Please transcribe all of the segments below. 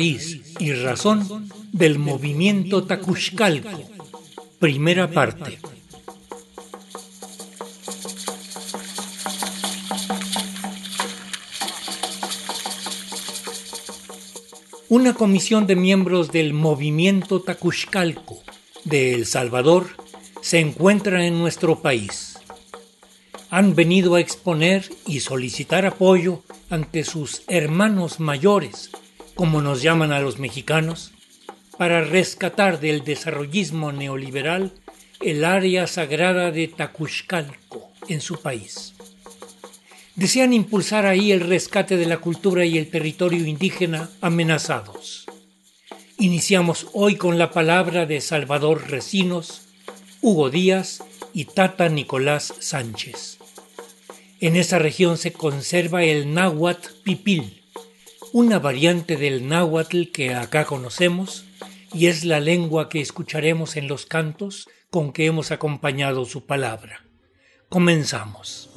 raíz y razón del movimiento Tacuxcalco. Primera parte. Una comisión de miembros del movimiento Tacuxcalco de El Salvador se encuentra en nuestro país. Han venido a exponer y solicitar apoyo ante sus hermanos mayores, como nos llaman a los mexicanos, para rescatar del desarrollismo neoliberal el área sagrada de Tacuxcalco en su país. Desean impulsar ahí el rescate de la cultura y el territorio indígena amenazados. Iniciamos hoy con la palabra de Salvador Recinos, Hugo Díaz y Tata Nicolás Sánchez. En esa región se conserva el náhuatl pipil, una variante del náhuatl que acá conocemos y es la lengua que escucharemos en los cantos con que hemos acompañado su palabra. Comenzamos.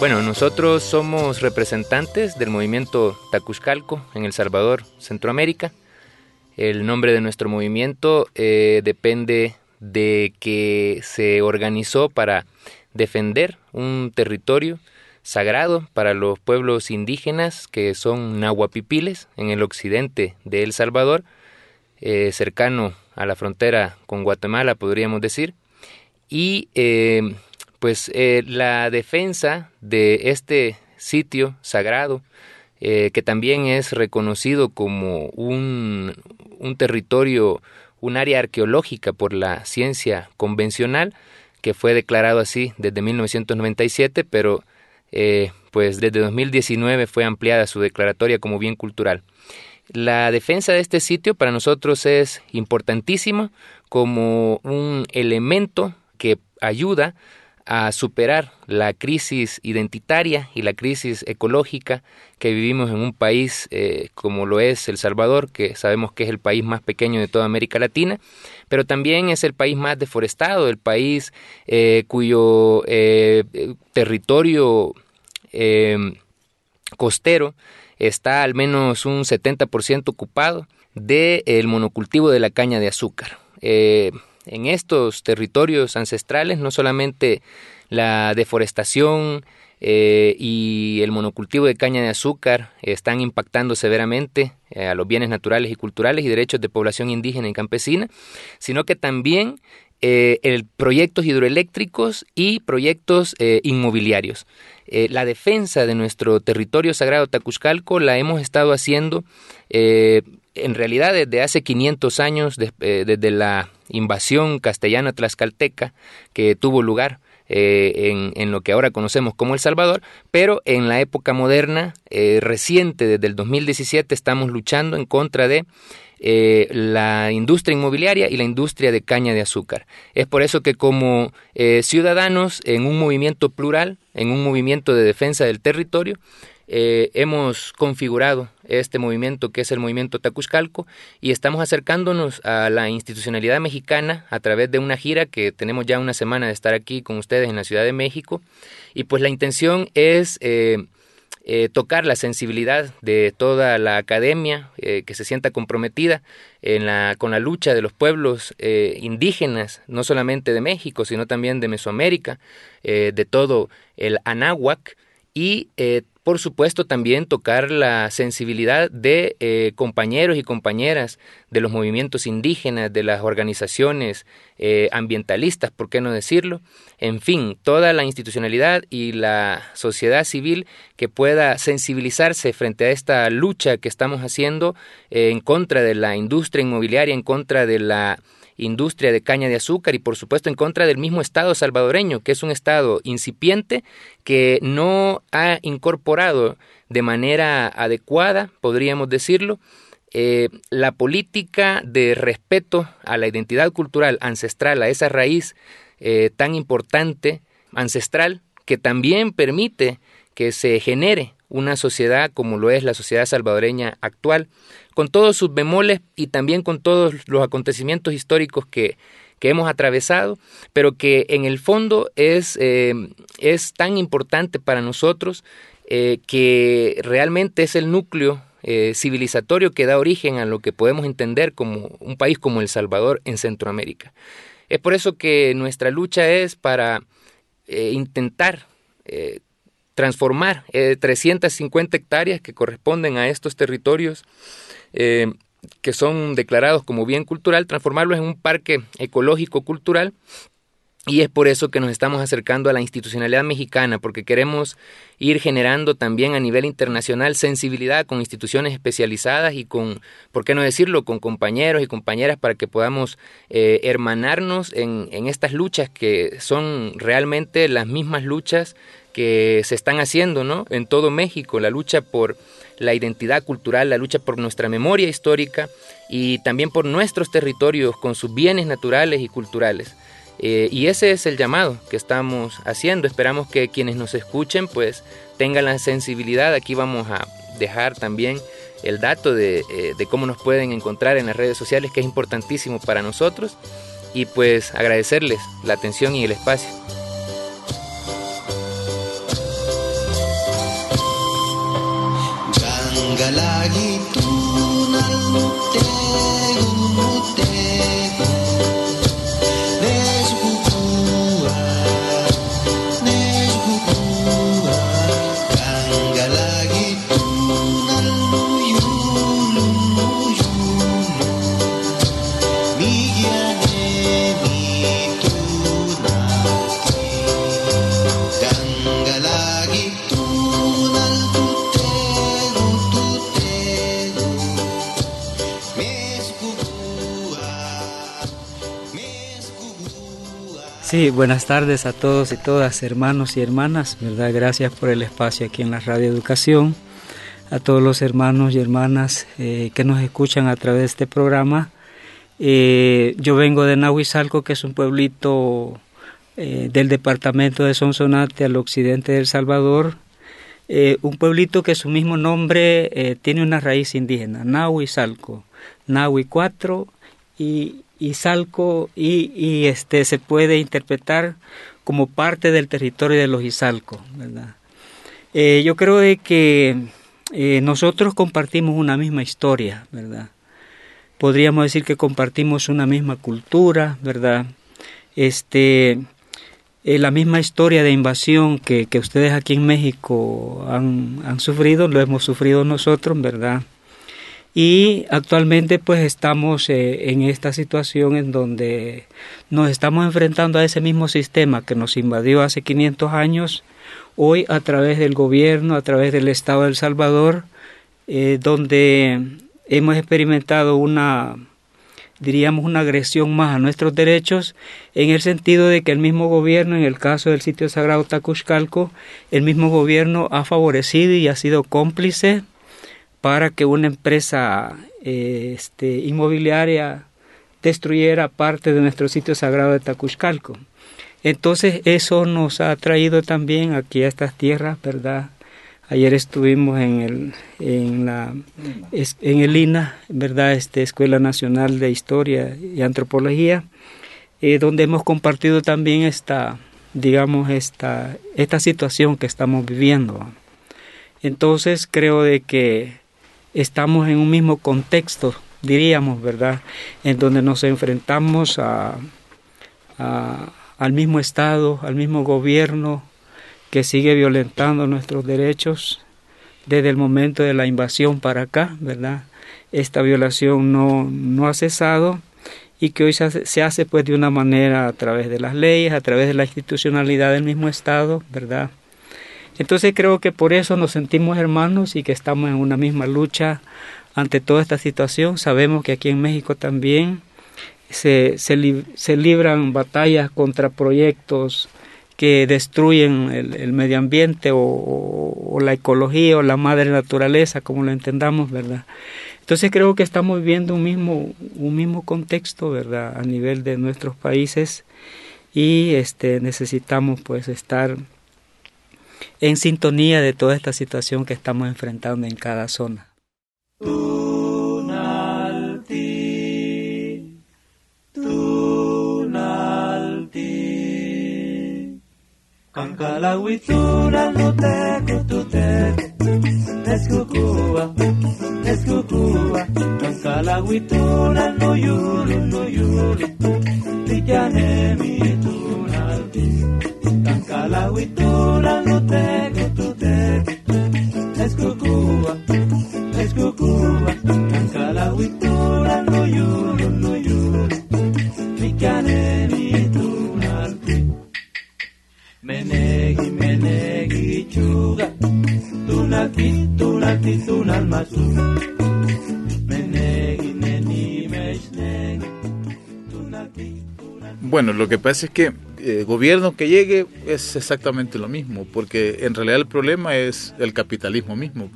Bueno, nosotros somos representantes del movimiento Tacuzcalco en El Salvador, Centroamérica. El nombre de nuestro movimiento eh, depende de que se organizó para defender un territorio sagrado para los pueblos indígenas que son nahuapipiles en el occidente de El Salvador, eh, cercano a la frontera con Guatemala, podríamos decir. Y eh, pues eh, la defensa de este sitio sagrado, eh, que también es reconocido como un, territorio, un área arqueológica por la ciencia convencional, que fue declarado así desde 1997, pero eh, pues desde 2019 fue ampliada su declaratoria como bien cultural. La defensa de este sitio para nosotros es importantísimo como un elemento que ayuda a superar la crisis identitaria y la crisis ecológica que vivimos en un país eh, como lo es El Salvador, que sabemos que es el país más pequeño de toda América Latina, pero también es el país más deforestado, el país eh, cuyo eh, territorio costero está al menos un 70% ocupado del monocultivo de la caña de azúcar en estos territorios ancestrales, no solamente la deforestación eh, y el monocultivo de caña de azúcar están impactando severamente eh, a los bienes naturales y culturales y derechos de población indígena y campesina, sino que también eh, el proyectos hidroeléctricos y proyectos inmobiliarios. la defensa de nuestro territorio sagrado Tacuzcalco la hemos estado haciendo en realidad desde hace 500 años, desde la invasión castellana tlaxcalteca que tuvo lugar eh, en, lo que ahora conocemos como El Salvador, pero en la época moderna, eh, reciente, desde el 2017, estamos luchando en contra de la industria inmobiliaria y la industria de caña de azúcar. Es por eso que como ciudadanos en un movimiento plural, en un movimiento de defensa del territorio, eh, hemos configurado este movimiento que es el movimiento Tacuzcalco y estamos acercándonos a la institucionalidad mexicana a través de una gira que tenemos ya una semana de estar aquí con ustedes en la Ciudad de México. Y pues la intención es eh, eh, tocar la sensibilidad de toda la academia que se sienta comprometida en la, con la lucha de los pueblos indígenas, no solamente de México, sino también de Mesoamérica, de todo el Anáhuac, y por supuesto, también tocar la sensibilidad de eh, compañeros y compañeras de los movimientos indígenas, de las organizaciones eh, ambientalistas, ¿por qué no decirlo? En fin, toda la institucionalidad y la sociedad civil que pueda sensibilizarse frente a esta lucha que estamos haciendo eh, en contra de la industria inmobiliaria, en contra de la industria de caña de azúcar y por supuesto en contra del mismo Estado salvadoreño, que es un Estado incipiente que no ha incorporado de manera adecuada, podríamos decirlo, eh, la política de respeto a la identidad cultural ancestral, a esa raíz eh, tan importante, ancestral, que también permite que se genere una sociedad como lo es la sociedad salvadoreña actual, con todos sus bemoles y también con todos los acontecimientos históricos que, que hemos atravesado, pero que en el fondo es, eh, es tan importante para nosotros eh, que realmente es el núcleo eh, civilizatorio que da origen a lo que podemos entender como un país como El Salvador en Centroamérica. Es por eso que nuestra lucha es para intentar transformar 350 hectáreas que corresponden a estos territorios que son declarados como bien cultural, transformarlos en un parque ecológico cultural y es por eso que nos estamos acercando a la institucionalidad mexicana, porque queremos ir generando también a nivel internacional sensibilidad con instituciones especializadas y con, ¿por qué no decirlo?, con compañeros y compañeras para que podamos eh, hermanarnos en, en estas luchas que son realmente las mismas luchas que se están haciendo ¿no? en todo México, la lucha por la identidad cultural, la lucha por nuestra memoria histórica y también por nuestros territorios con sus bienes naturales y culturales. Eh, y ese es el llamado que estamos haciendo. Esperamos que quienes nos escuchen pues tengan la sensibilidad. Aquí vamos a dejar también el dato de, eh, de cómo nos pueden encontrar en las redes sociales, que es importantísimo para nosotros. Y pues agradecerles la atención y el espacio. Sí, buenas tardes a todos y todas, hermanos y hermanas, ¿verdad? Gracias por el espacio aquí en la Radio Educación, a todos los hermanos y hermanas eh, que nos escuchan a través de este programa. Eh, yo vengo de Nahuizalco, que es un pueblito eh, del departamento de Sonsonate al occidente de El Salvador, un pueblito que su mismo nombre tiene una raíz indígena, Nahuizalco, Nahui 4 y y Izalco y, este se puede interpretar como parte del territorio de los Izalco, ¿verdad? Eh, yo creo de que eh, nosotros compartimos una misma historia, ¿verdad? Podríamos decir que compartimos una misma cultura, ¿verdad? Este, eh, la misma historia de invasión que, que ustedes aquí en México han, han sufrido, lo hemos sufrido nosotros, ¿verdad? Y actualmente pues estamos eh, en esta situación en donde nos estamos enfrentando a ese mismo sistema que nos invadió hace 500 años, hoy a través del gobierno, a través del Estado de El Salvador, eh, donde hemos experimentado una diríamos una agresión más a nuestros derechos en el sentido de que el mismo gobierno en el caso del sitio sagrado Tacuxcalco el mismo gobierno ha favorecido y ha sido cómplice para que una empresa eh, este, inmobiliaria destruyera parte de nuestro sitio sagrado de Tacuxcalco. Entonces eso nos ha traído también aquí a estas tierras, ¿verdad? Ayer estuvimos en el, en la, en el INA, ¿verdad? Este, Escuela Nacional de Historia y Antropología, eh, donde hemos compartido también esta, digamos, esta, esta situación que estamos viviendo. Entonces creo de que estamos en un mismo contexto, diríamos, ¿verdad? En donde nos enfrentamos a, al mismo Estado, al mismo gobierno que sigue violentando nuestros derechos desde el momento de la invasión para acá, ¿verdad? Esta violación no, no ha cesado y que hoy se hace, se hace pues de una manera a través de las leyes, a través de la institucionalidad del mismo Estado, ¿verdad? Entonces creo que por eso nos sentimos hermanos y que estamos en una misma lucha ante toda esta situación. Sabemos que aquí en México también se, se, libran batallas contra proyectos que destruyen el, medio ambiente o, la ecología o la madre naturaleza, como lo entendamos, ¿verdad? Entonces creo que estamos viviendo un mismo, un mismo contexto, ¿verdad? A nivel de nuestros países y este, necesitamos pues estar en sintonía de toda esta situación que estamos enfrentando en cada zona. Kankalawitura no teko tu teko Neskukua, neskukua Kankalawitura no yulu, no yulu Tikyane mi tunalti Kankalawitura bueno, lo que pasa es que eh, gobierno que llegue es exactamente lo mismo, porque en realidad el problema es el capitalismo mismo.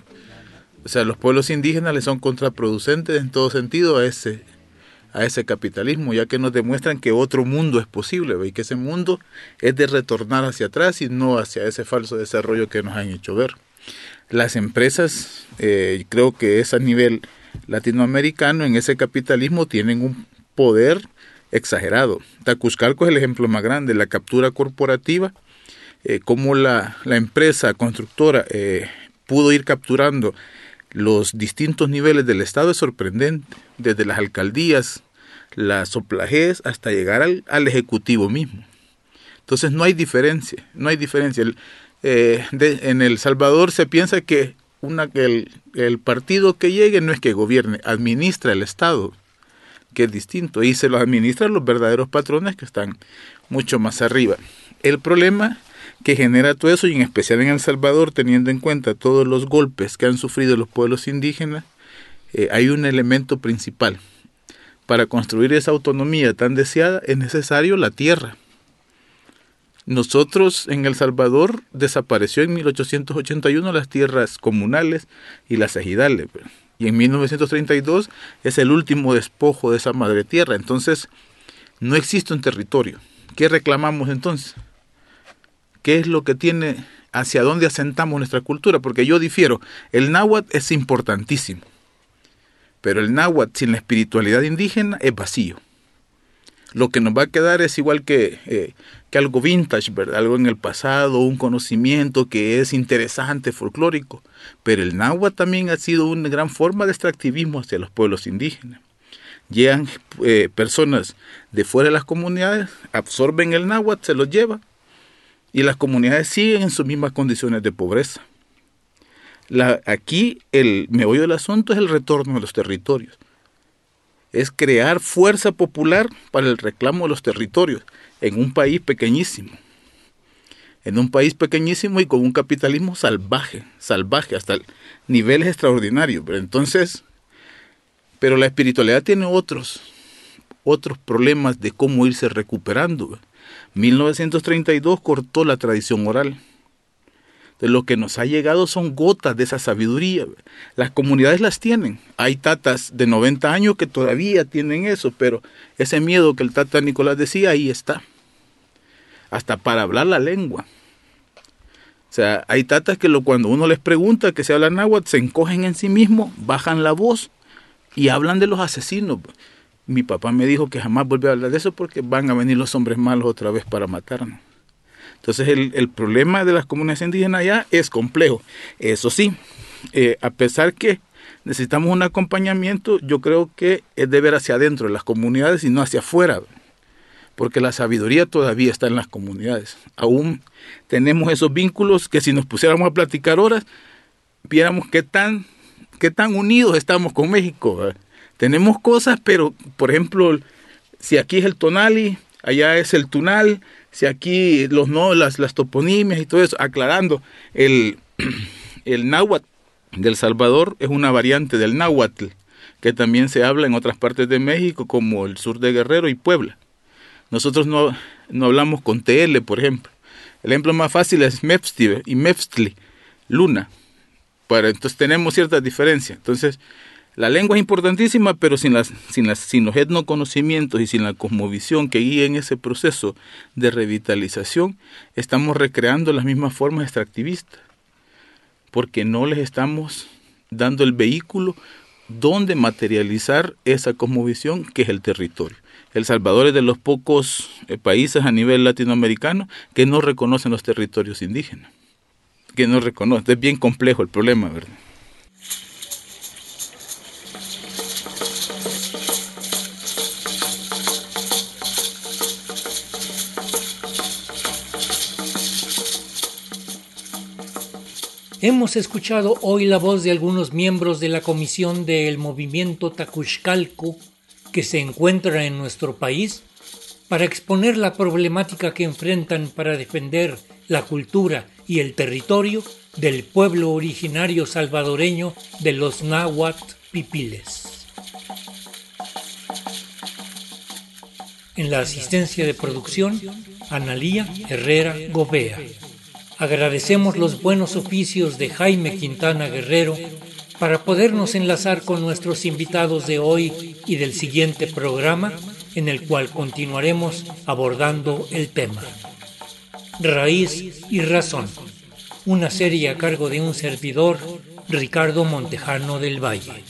O sea, los pueblos indígenas le son contraproducentes en todo sentido a ese a ese capitalismo, ya que nos demuestran que otro mundo es posible y que ese mundo es de retornar hacia atrás y no hacia ese falso desarrollo que nos han hecho ver. Las empresas, eh, creo que es a nivel latinoamericano, en ese capitalismo tienen un poder exagerado. Tacuscalco es el ejemplo más grande, la captura corporativa, eh, cómo la, la, empresa constructora eh, pudo ir capturando los distintos niveles del Estado es sorprendente, desde las alcaldías, las soplajes, hasta llegar al, al, Ejecutivo mismo. Entonces no hay diferencia, no hay diferencia. Eh, en El Salvador se piensa que, una, el, el, partido que llegue no es que gobierne, administra el Estado, que es distinto, y se lo administran los verdaderos patrones que están mucho más arriba. El problema que genera todo eso y en especial en El Salvador, teniendo en cuenta todos los golpes que han sufrido los pueblos indígenas, eh, hay un elemento principal. Para construir esa autonomía tan deseada es necesario la tierra. Nosotros en El Salvador desapareció en 1881 las tierras comunales y las ejidales. Y en 1932 es el último despojo de esa madre tierra. Entonces, no existe un territorio. ¿Qué reclamamos entonces? qué es lo que tiene, hacia dónde asentamos nuestra cultura, porque yo difiero, el náhuatl es importantísimo, pero el náhuatl sin la espiritualidad indígena es vacío. Lo que nos va a quedar es igual que, eh, que algo vintage, algo en el pasado, un conocimiento que es interesante, folclórico, pero el náhuatl también ha sido una gran forma de extractivismo hacia los pueblos indígenas llegan eh, personas de fuera de las comunidades, absorben el náhuatl, se los lleva y las comunidades siguen en sus mismas condiciones de pobreza. Aquí el meollo del asunto es el retorno a los territorios. Es crear fuerza popular para el reclamo de los territorios en un país pequeñísimo. En un país pequeñísimo y con un capitalismo salvaje, salvaje hasta niveles extraordinarios. Pero entonces, pero la espiritualidad tiene otros, otros problemas de cómo irse recuperando. 1932 cortó la tradición oral. Lo que nos ha llegado son gotas de esa sabiduría. Las comunidades las tienen. Hay tatas de 90 años que todavía tienen eso, pero ese miedo que el tata Nicolás decía, ahí está. Hasta para hablar la lengua. O sea, hay tatas que cuando uno les pregunta que se habla náhuatl, se encogen en sí mismos, bajan la voz y hablan de los asesinos mi papá me dijo que jamás vuelve a hablar de eso porque van a venir los hombres malos otra vez para matarnos. Entonces el, el problema de las comunidades indígenas allá es complejo. Eso sí, eh, a pesar que necesitamos un acompañamiento, yo creo que es de ver hacia adentro de las comunidades y no hacia afuera, porque la sabiduría todavía está en las comunidades. Aún tenemos esos vínculos que si nos pusiéramos a platicar horas, viéramos qué tan, qué tan unidos estamos con México. Tenemos cosas, pero por ejemplo, si aquí es el tonali, allá es el tunal, si aquí los no, las, las toponimias y todo eso, aclarando, el, el náhuatl del Salvador es una variante del náhuatl, que también se habla en otras partes de México, como el sur de Guerrero y Puebla. Nosotros no, no hablamos con TL, por ejemplo. El ejemplo más fácil es Mepsti y Mepstli, luna. Para, entonces tenemos ciertas diferencias. Entonces, La lengua es importantísima, pero sin, las, sin, las, sin los etnoconocimientos y sin la cosmovisión que guíe en ese proceso de revitalización, estamos recreando las mismas formas extractivistas, porque no les estamos dando el vehículo donde materializar esa cosmovisión que es el territorio. El Salvador es de los pocos eh, países a nivel latinoamericano que no reconocen los territorios indígenas, que no reconocen. Es bien complejo el problema, ¿verdad? Hemos escuchado hoy la voz de algunos miembros de la comisión del movimiento Tacuxcalco que se encuentra en nuestro país para exponer la problemática que enfrentan para defender la cultura y el territorio del pueblo originario salvadoreño de los náhuatl pipiles. En la asistencia de producción, Analía Herrera Gobea. Agradecemos los buenos oficios de Jaime Quintana Guerrero para podernos enlazar con nuestros invitados de hoy y del siguiente programa en el cual continuaremos abordando el tema. Raíz y Razón, una serie a cargo de un servidor, Ricardo Montejano del Valle.